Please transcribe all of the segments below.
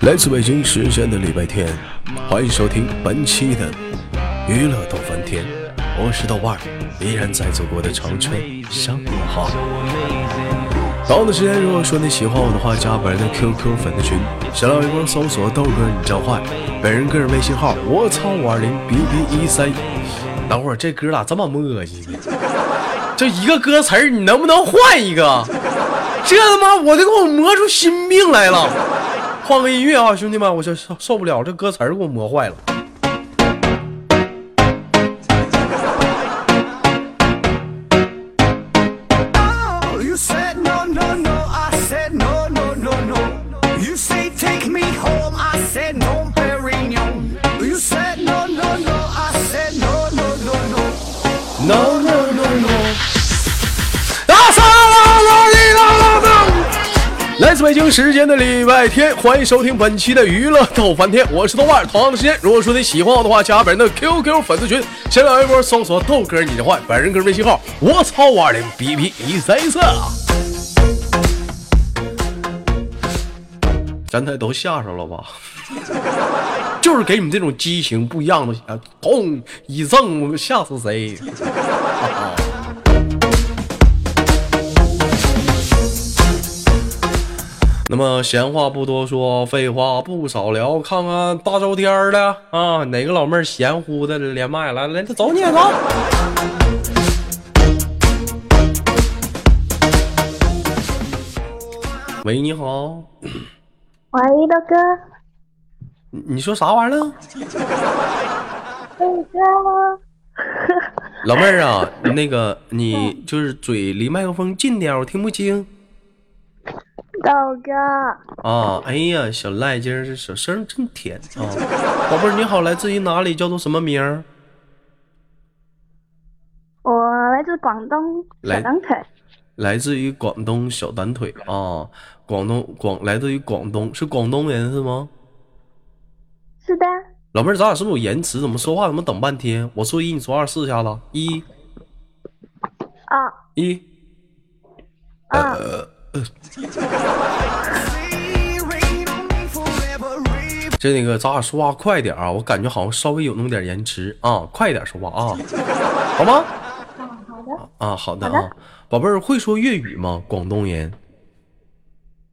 来自北京时间的礼拜天，欢迎收听本期的娱乐逗翻天，我是豆瓣，依然在祖国的长春向你好。同样的时间，如果说你喜欢我的话，加本人的 QQ 粉丝群，新浪微博搜索豆哥你真坏，本人个人微信号我操五二零 B B 一三。等会儿这歌咋这么磨叽呢？就一个歌词儿，你能不能换一个？这他妈我都给我磨出心病来了。换个音乐啊，兄弟们，我这受受不了，这歌词儿给我磨坏了。北京时间的礼拜天，欢迎收听本期的娱乐逗翻天，我是豆瓣。同样的时间，如果说你喜欢我的话，加本人的 QQ 粉丝群，先来一波搜索豆哥你的坏，本人个人微信号我操五二零 B B 一三四。咱台都吓着了吧？就是给你们这种激情不一样的，啊，咚一赠，吓死谁？那么闲话不多说，废话不少聊，看看大周天儿的啊，哪个老妹儿闲乎的连麦来来，走你走。喂，你好，喂，大哥，你你说啥玩意儿？呢？豆哥，老妹儿啊，那个你就是嘴离麦克风近点，我听不清豆哥，啊。哎呀，小赖今儿这小声真甜啊。宝贝儿你好，来自于哪里？叫做什么名儿？我来自广东来小短腿，来自于广东小短腿啊。广东广来自于广东，是广东人是吗？是的，老妹儿，咱俩是不是有延迟？怎么说话怎么等半天？我说一，你说二，试一下子。一啊一，啊，See, 这那个咱俩说话快点啊，我感觉好像稍微有那么点延迟啊，快点说话啊，好吗？好的，啊，好的啊，宝贝儿会说粤语吗？广东人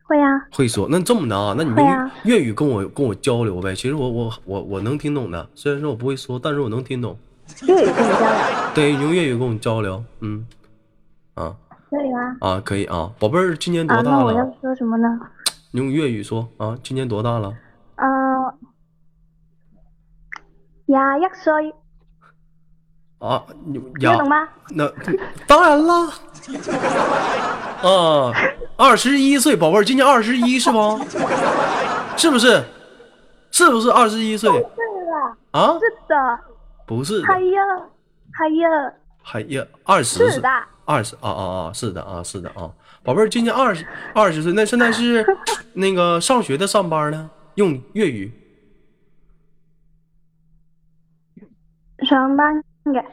会啊，会说。那这么的啊，那你会啊用粤语跟我跟我交流呗。其实我我我我能听懂的，虽然说我不会说，但是我能听懂。粤语跟你交流，对，用粤语跟我交流，嗯，啊可以吗？啊，可以啊，宝贝儿今年啊，多大那我要了？说什么呢？你用粤语说啊，今年多大了？呃，廿一岁，啊，你聽呀得懂吗？那当然啦，啊，二十一岁，宝贝儿，今年二十一是吗？是不是？是不是二十一岁是了，啊？是的，不是的，係啊，係啊，还呀，二十是的，二十啊啊啊，是的啊，是的啊，宝贝儿，今年二十二十岁，那现在是 那个上学的上班呢？用粤语上班的，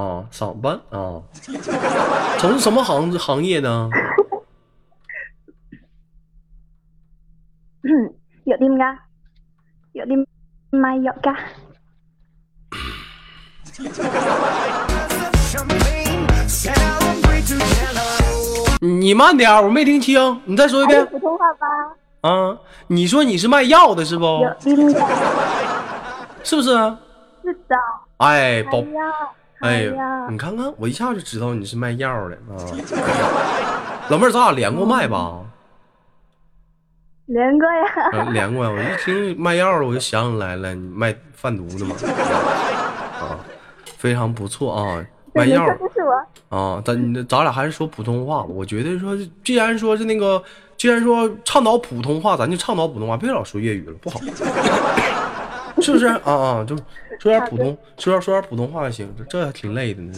啊，上班啊，从事什么行行业呢？嗯，藥店㗎，藥店賣藥㗎，champagne. Celebrate together. 你慢点，我没听清，你再说一遍普通话吧，啊！你说你是卖药的是不？是不是？是的，哎，寶，係啊，哎係啊，你看看，我一下就知道你是卖药的啊！老妹儿，咱俩连过麦吧？连过呀，呃，连过呀，我一听卖药的，我就想起来了，你卖贩毒的嘛，啊，非常不错啊，卖药我，啊，咱咱俩还是说普通话吧，我觉得说，既然说是那个，既然说倡导普通话，咱就倡导普通话，别老说粤语了，不好，是不是啊啊？就说点普通，说点说点普通话就行，这这还挺累的呢，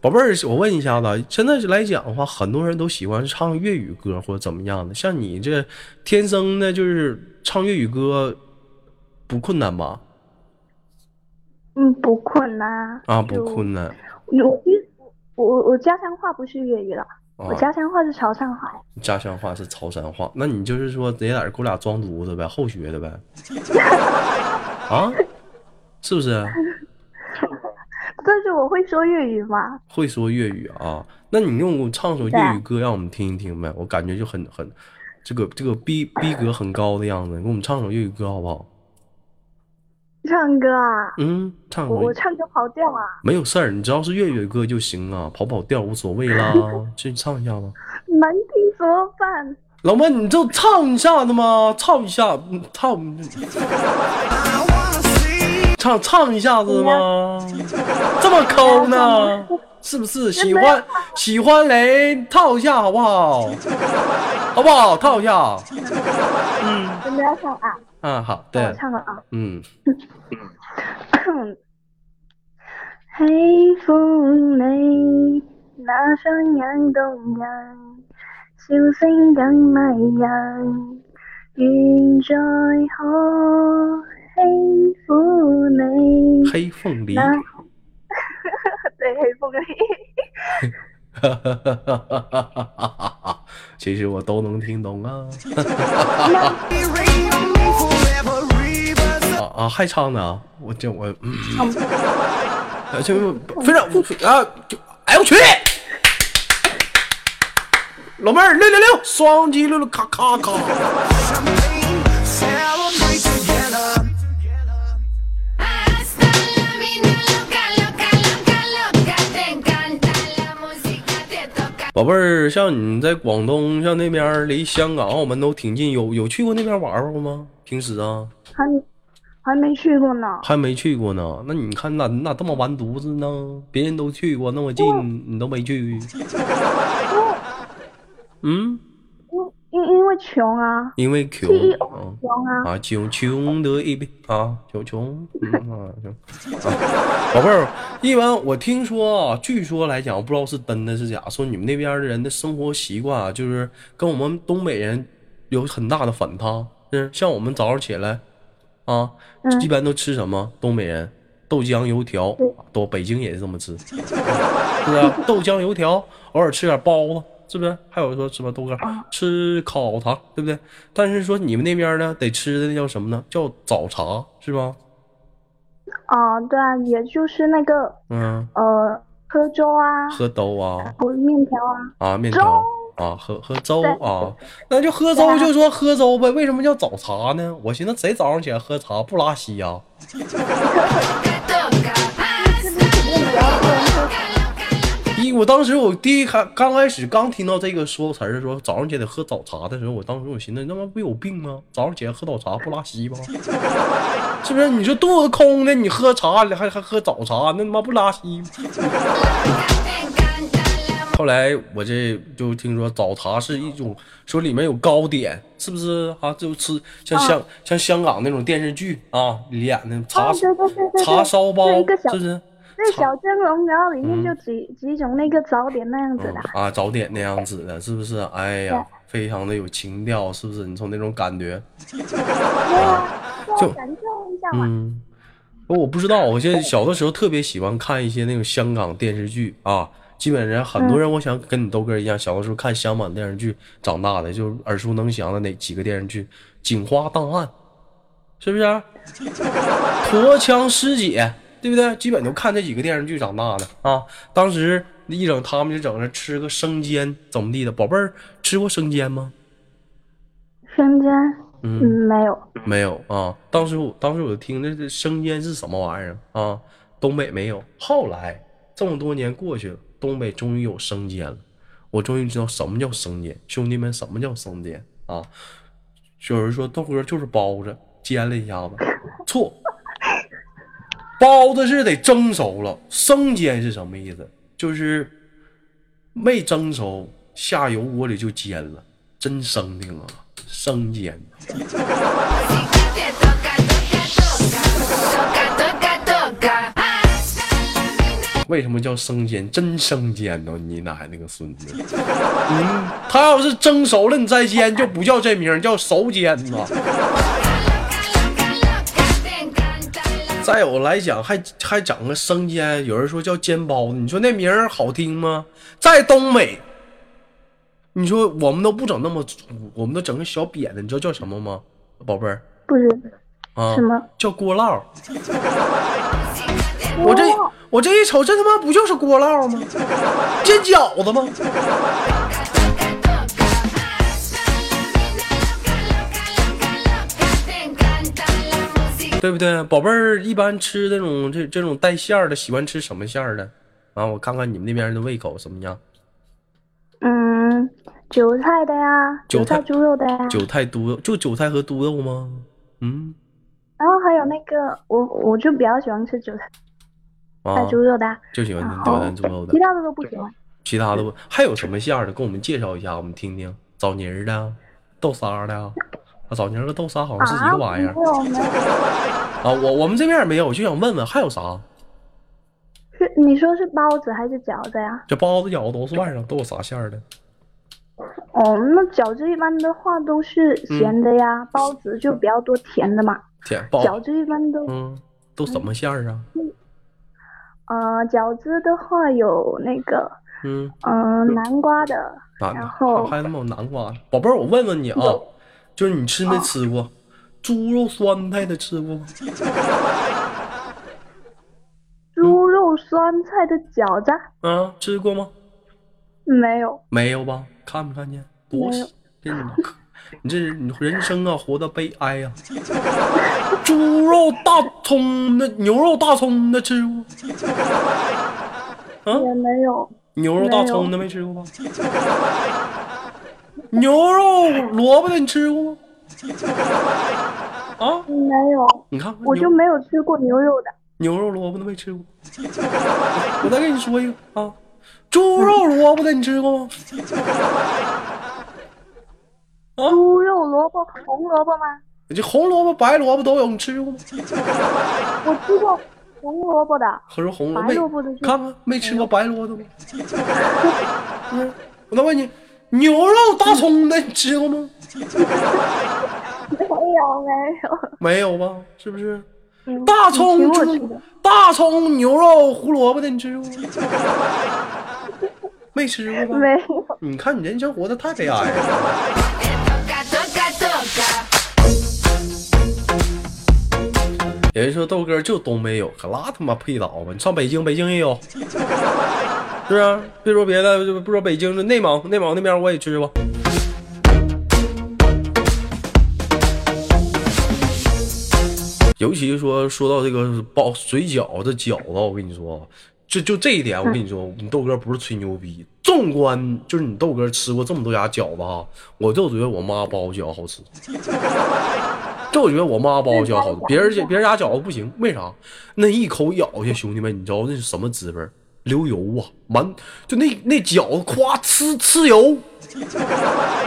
宝贝儿，我问一下子，现在来讲的话，很多人都喜欢唱粤语歌或者怎么样的。像你这天生的，就是唱粤语歌不困难吧？不困难啊，不困难我我我我家乡话不是粤语了，啊我。家乡话是潮汕话。家乡话是潮汕话，那你就是说得在这给我俩装犊子呗，后学的呗？啊，是不是？但是我会说粤语吗，会说粤语啊？那你用唱首粤语歌让我们听一听呗？我感觉就很很，这个这个逼逼格很高的样子，给我们唱首粤语歌好不好？唱歌啊，嗯，唱首我我唱歌跑调啊，没有事儿，你只要是粤语歌就行啊，跑跑调无所谓啦。去唱一下吧，难听怎么办？老妹，你就唱一下子嘛，唱一下，嗯唱唱唱一下子吗？这么抠呢？是不是？喜欢喜欢雷套一下好不好？好不好？套一下。真的要唱啊？啊，好对我的，唱了啊。嗯，喜歡你那雙眼動人，笑聲更迷人，願再可喜歡你。黑凤梨。那 對喜歡你。其实我都能听懂啊。啊啊，还唱呢啊！我这我嗯，啊就非常啊，就哎我去！老妹儿六六六，双击六六咔咔咔。宝贝儿，像你在广东，像那边离香港、澳门都挺近，有有去过那边玩过吗？平时啊，还还没去过呢。还没去过呢。那你看你咋这么完犊子呢？别人都去过那么近，你都没去。嗯，因因为穷啊，因为穷穷啊。穷穷的一逼啊，穷穷，嗯啊，穷啊，宝贝儿，一般我听说啊，据说来讲，我不知道是真的是假，说你们那边的人的生活习惯啊，就是跟我们东北人有很大的反差。是像我们早上起来啊，嗯一般都吃什么？东北人豆浆油条，都北京也是这么吃，是不是？豆浆油条，偶尔吃点包子，是不是？还有说什么豆干，吃烤肠，对不对？但是说你们那边呢，得吃的那叫什么呢？叫早茶，是吧？啊，对啊，也就是那个嗯，呃喝粥啊，喝粥啊，或面条啊，啊，面条啊，喝喝粥啊，那就喝粥就说喝粥呗。为什么叫早茶呢？我寻思谁早上起来喝茶不拉稀呀. 我当时我第一开刚开始刚听到这个说词儿的时候，早上起来喝早茶的时候，我当时我寻思，你他妈不有病吗？早上起来喝早茶不拉稀吗？是不是？你说肚子空的，你喝茶还还喝早茶，那他妈不拉稀吗后来我这就听说早茶是一种，说里面有糕点，是不是啊？就吃像香、像香港那种电视剧啊里演的茶、茶烧包是不是？那小蒸笼，然后里面就几、几种那个早点那样子的。啊，早点那样子的，是不是？哎呀，非常的有情调，是不是？你从那种感觉，对啊，就感受一下嘛。嗯，我不知道，我现在小的时候特别喜欢看一些那种香港电视剧啊。基本上很多人，我想跟你豆哥一样，小的时候看香港电视剧长大的，就耳熟能详的哪几个电视剧，《警花档案》，是不是？陀枪师姐，对不对？基本都看这几个电视剧长大的啊。当时一整他们就整着吃个生煎怎么地的，宝贝儿吃过生煎吗？生煎，嗯嗯，没有。没有啊，当时我当时我就听这这生煎是什么玩意儿啊？东北没有，后来这么多年过去了，东北终于有生煎了，我终于知道什么叫生煎，兄弟们，什么叫生煎啊？有人说豆哥就是包子，煎了一下子，错，包子是得蒸熟了，生煎是什么意思？就是没蒸熟，下油锅里就煎了，真生的啊，生煎。为什么叫生煎？真生煎呢？你奶奶个孙子！嗯，他要是蒸熟了你再煎，就不叫这名，叫熟煎呐。再有来讲，还还整个生煎，有人说叫煎包子，你说那名儿好听吗？在东北，你说我们都不整那么粗，我们都整个小扁的，你知道叫什么吗，宝贝儿不是啊？什么？叫锅烙。我这我这一瞅，这他妈不就是锅烙吗？煎饺子吗？对不对？宝贝儿一般吃这种这这种带馅儿的，喜欢吃什么馅儿的？啊，我看看你们那边的胃口什么样？嗯，韭菜的呀，韭菜猪肉的呀，韭菜猪肉就韭菜和猪肉吗？嗯然后还有那个我我就比较喜欢吃韭菜啊，猪肉的啊，就喜欢韭菜猪肉的其，他的都不喜欢。其他的不还有什么馅儿的？跟我们介绍一下，我们听听。枣泥儿的，豆沙儿的啊，枣泥儿和豆沙好像是一个玩意儿啊。我我们这边也没有，我就想问问还有啥？是你说是包子还是饺子呀？这包子饺子都是外甥都有啥馅儿的？哦，那饺子一般的话都是咸的呀，包子就比较多甜的嘛。甜包饺子一般都，嗯，都什么馅儿啊？呃，饺子的话有那个，嗯，嗯、南瓜的，南然后还他妈有南瓜。宝贝儿，我问问你啊，就是你吃没吃过猪肉酸菜的吃过吗？猪肉酸菜的饺子啊，吃过吗？没有，没有吧？看没看见？多没有喜！真是 你这你人生啊，活的悲哀呀、猪肉大葱的，牛肉大葱的吃过？啊，也没有，牛肉大葱的没吃过吧？牛肉萝卜的你吃过吗？啊，没有，你看看我就没有吃过牛肉的。牛肉萝卜的没吃过。我再跟你说一个啊，猪肉萝卜的你吃过吗？啊，猪肉萝卜、红萝卜吗？这红萝卜、白萝卜都有，你吃过吗？我吃过红萝卜的，可是红萝卜白萝卜的看看没吃过白萝卜吗？嗯，我再问你，牛肉大葱的你吃过吗？没有没有。没有吧？是不是？嗯大葱大葱牛肉胡萝卜的你吃过吗？没吃过吧？没有。你看你人生活的太悲哀了。有人说豆哥就东北有，可拉他妈屁倒吧！你上北京，北京也有，是不是？别说别的，就不说北京，内蒙，内蒙那边我也吃过。尤其说说到这个包水饺子饺子，我跟你说，就就这一点，我跟你说，你豆哥不是吹牛逼。纵观就是你豆哥吃过这么多家饺子哈，我就觉得我妈包的饺子好吃。就我觉得我妈包的饺子好吃，别人家别人家饺子不行，为啥？那一口咬下，兄弟们，你知道那是什么滋味？流油啊，满就那那饺子夸呲呲油，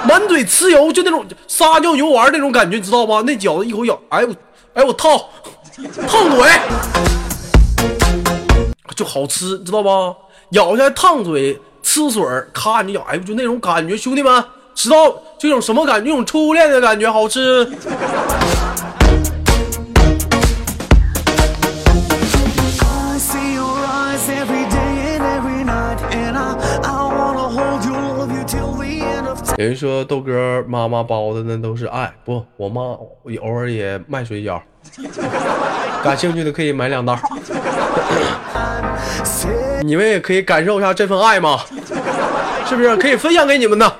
满嘴呲油，就那种撒尿牛丸那种感觉，知道吧？那饺子一口咬，哎我哎我烫，烫嘴，就好吃，知道吧？咬下来烫嘴，呲水，咔你咬，哎就那种感觉，兄弟们知道这种什么感觉？那种初恋的感觉，好吃。有人说豆哥妈妈包的那都是爱，不，我妈偶尔也卖水饺，感兴趣的可以买两袋。你们也可以感受一下这份爱吗？是不是可以分享给你们的？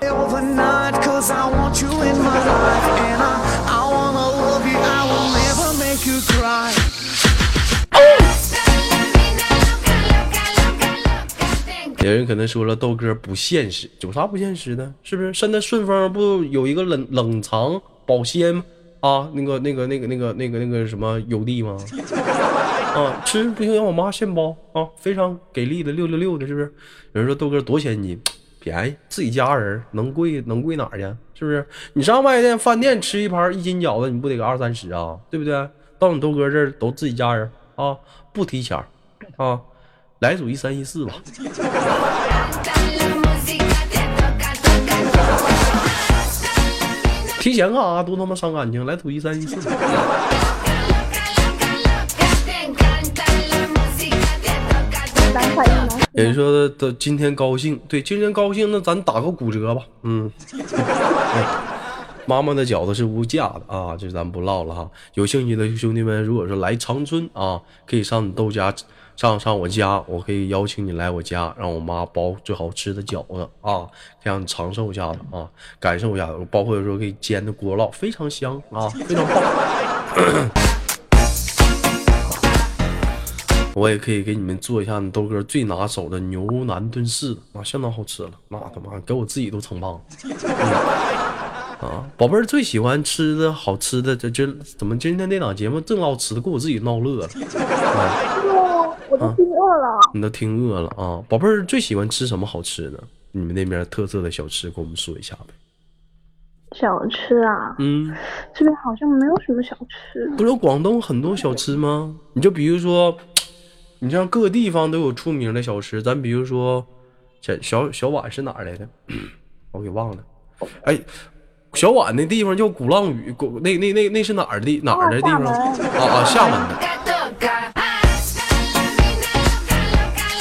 有人可能说了，豆哥不现实，有啥不现实的？是不是？现在顺丰不有一个冷冷藏保鲜啊？那个那个那个那个那个那个什么邮递吗？啊，吃不行让我妈现包啊，非常给力的六六六的，是不是？有人说豆哥多钱一斤，便宜，自己家人能贵能贵哪去？是不是？你上外店饭店吃一盘一斤饺子，你不得个二三十啊？对不对？到你豆哥这儿都自己家人啊，不提钱啊，来组一三一四吧。提前干啥多他妈伤感情来组一三一四。人说的今天高兴。对今天高兴那咱打个骨折吧。嗯。妈妈的饺子是无价的啊，这咱不唠了哈。有兴趣的兄弟们，如果说来长春啊，可以上你豆家，上上我家，我可以邀请你来我家，让我妈包最好吃的饺子啊，让你尝受一下子啊，感受一下子。包括有时候给煎的锅烙，非常香啊，非常棒。我也可以给你们做一下你豆哥最拿手的牛腩炖柿啊，相当好吃了，那他妈给我自己都撑胖了。啊，宝贝儿最喜欢吃的好吃的，这这怎么今天那档节目正唠吃的，给我自己闹乐了。啊，我都听饿了。你都听饿了啊，宝贝儿最喜欢吃什么好吃的？你们那边特色的小吃，给我们说一下呗。小吃啊，嗯，这边好像没有什么小吃。不是广东很多小吃吗？你就比如说，你像各个地方都有出名的小吃，咱比如说小小小碗是哪儿来的？我给忘了。哎，小碗那地方叫鼓浪屿，鼓那那那那是哪儿的哪儿的地方？哦啊啊，厦门的。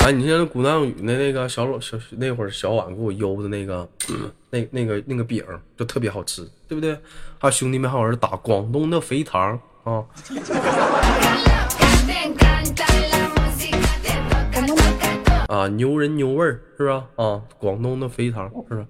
哎，你像那鼓浪屿的那个小老小那会儿小碗给我邮的那个，那那个那个饼儿就特别好吃，对不对？还有兄弟们还有人打广东的肥肠啊. 啊，牛人牛味儿是吧？啊，广东的肥肠是吧？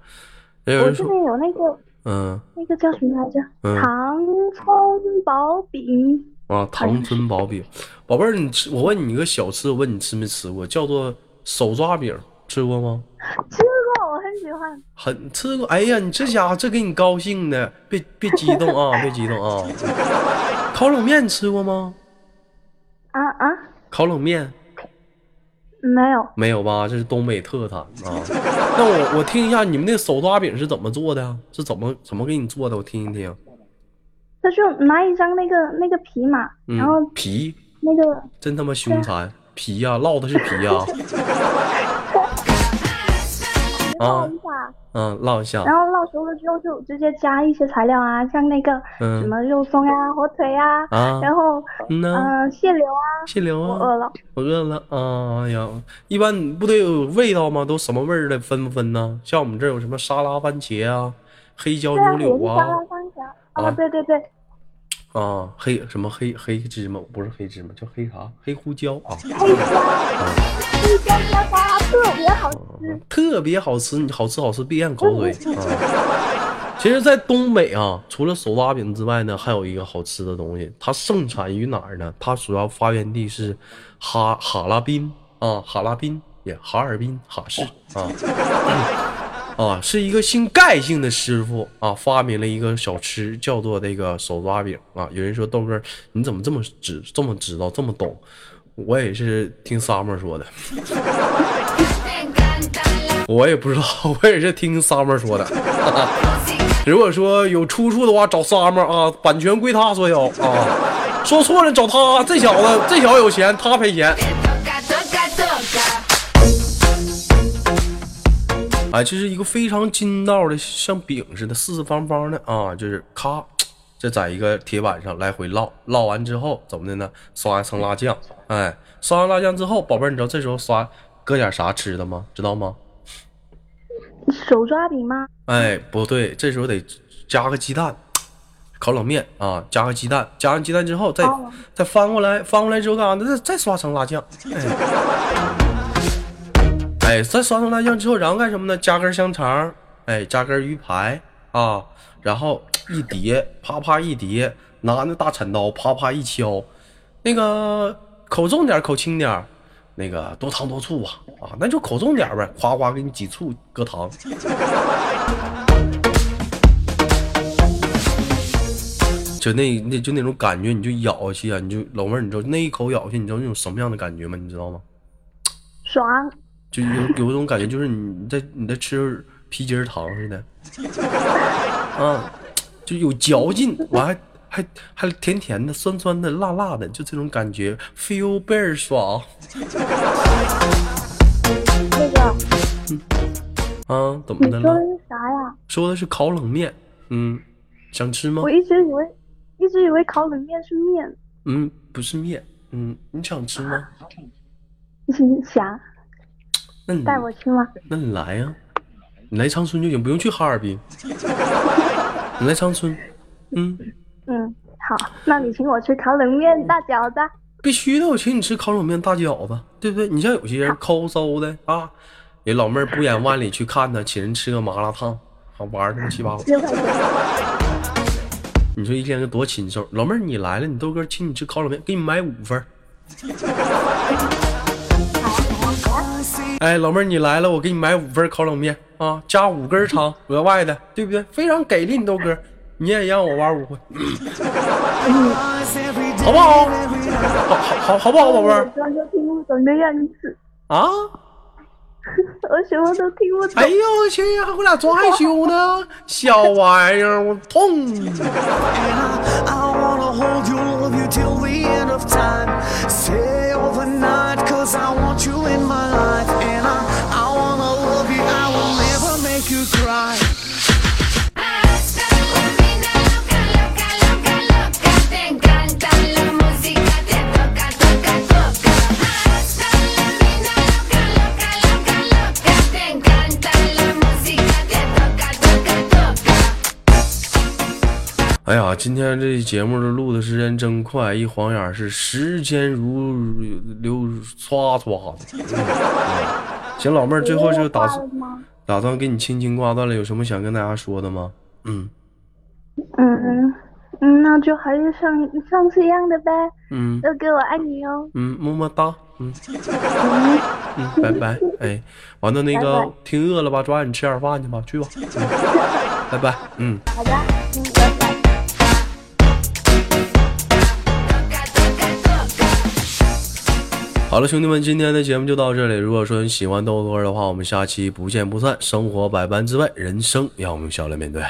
也有人说，我这边有那个嗯那个叫什么来着？嗯糖葱薄饼。啊，糖葱薄饼，宝贝儿，你吃？我问你一个小吃，我问你吃没吃过，叫做手抓饼，吃过吗？吃过，我很喜欢。很吃过。哎呀，你这家伙这给你高兴的，别别激动啊，别激动啊。烤冷面吃过吗？啊啊，烤冷面没有，没有吧？这是东北特产啊。那我我听一下你们那手抓饼是怎么做的呀？是怎么怎么给你做的？我听一听。他就拿一张那个那个皮嘛，嗯然后，皮那个真他妈凶残，皮呀、烙的是皮呀、啊嗯，烙一下，然后烙熟了之后就直接加一些材料啊，像那个嗯。什么肉松呀、火腿呀，啊，然后嗯蟹柳啊，蟹柳啊，我饿了。我饿了。啊！哎呀，一般不得有味道吗？都什么味儿的，分不分呢？像我们这有什么沙拉番茄啊，黑椒牛柳啊？沙拉，番茄。啊。哦，对对对，啊，黑什么黑黑芝麻，不是黑芝麻，叫黑啥？黑胡椒啊，黑椒，特别好吃。特别好吃，你好吃好吃，别咽口水啊！其实，在东北啊，除了手抓饼之外呢，还有一个好吃的东西，它盛产于哪儿呢？它主要发源地是哈哈拉滨啊，哈拉滨也哈尔滨哈市啊。啊，是一个姓盖姓的师傅啊，发明了一个小吃，叫做这个手抓饼啊。有人说豆哥，你怎么这么知这么知道这么懂？我也是听 summer 说的，我也不知道，我也是听 summer 说的。如果说有出处的话，找 summer 啊，版权归他所有啊。说错了找他，这小子这小子有钱，他赔钱。te toca, toca, toca. 哎，这是一个非常筋道的，像饼似的，四四方方的啊，就是咔，这在一个铁板上来回烙，烙完之后怎么的呢？刷一层辣酱，哎，刷完辣酱之后，宝贝儿，你知道这时候刷搁点啥吃的吗？知道吗？手抓饼吗？哎，不对，这时候得加个鸡蛋，烤冷面啊，加个鸡蛋，加完鸡蛋之后再、哦再翻过来，翻过来之后干啥呢？再再刷层辣酱，哎，哎，再刷上辣酱之后，然后干什么呢？加根香肠，哎，加根鱼排啊，然后一叠，啪啪一叠，拿那大铲刀啪啪一敲，那个口重点，口轻点儿。那个多糖多醋啊啊，那就口重点呗，夸夸给你挤醋搁糖，就那那就那种感觉，你就咬下去啊，你就老妹儿，你知道那一口咬下去，你知道那种什么样的感觉吗？你知道吗？爽，就有有一种感觉，就是你在你在吃皮筋糖似的，啊，就有嚼劲，我还还还甜甜的、酸酸的、辣辣的，就这种感觉，feel 倍儿爽那个啊！怎么的了说的？是啥呀？说的是烤冷面，嗯，想吃吗我？一直以为一直以为烤冷面是面。嗯，不是面，嗯，你想吃吗？嗯，想那你带我去吗？那你来呀、你来长春就行，不用去哈尔滨。你来长春，嗯，嗯，好，那你请我吃烤冷面、大饺子。必须的，我请你吃烤冷面、大饺子，对不对？你像有些人抠搜的啊，人老妹儿不远万里去看他，请人吃个麻辣烫，好玩他妈七八糟。六块钱。你说一天个多禽兽！老妹儿你来了，你豆哥请你吃烤冷面，给你买五份儿。哎，老妹儿你来了，我给你买五份烤冷面啊，加五根肠额外的，对不对？非常给力，你豆哥，你也让我玩五回，好不好？好好好好不好，宝贝儿我装作听不懂的样子，啊？我什么都听不懂。哎呦我去呀，我俩装害羞呢，小玩意儿，我痛！哎呀，今天这节目这录的时间真快，一晃眼是时间如流唰唰的。嗯 行，老妹儿，最后就打算？打算给你轻轻挂断了，有什么想跟大家说的吗？嗯嗯嗯，那就还是上上次一样的呗。嗯豆哥，我爱你哟。嗯，么么哒，嗯嗯，拜拜。哎，完了那个拜拜挺饿了吧？抓紧吃点饭去吧，去吧。嗯拜拜。嗯。好的，好了，兄弟们，今天的节目就到这里。如果说你喜欢豆哥的话，我们下期不见不散。生活百般滋味，人生要我们笑来面对。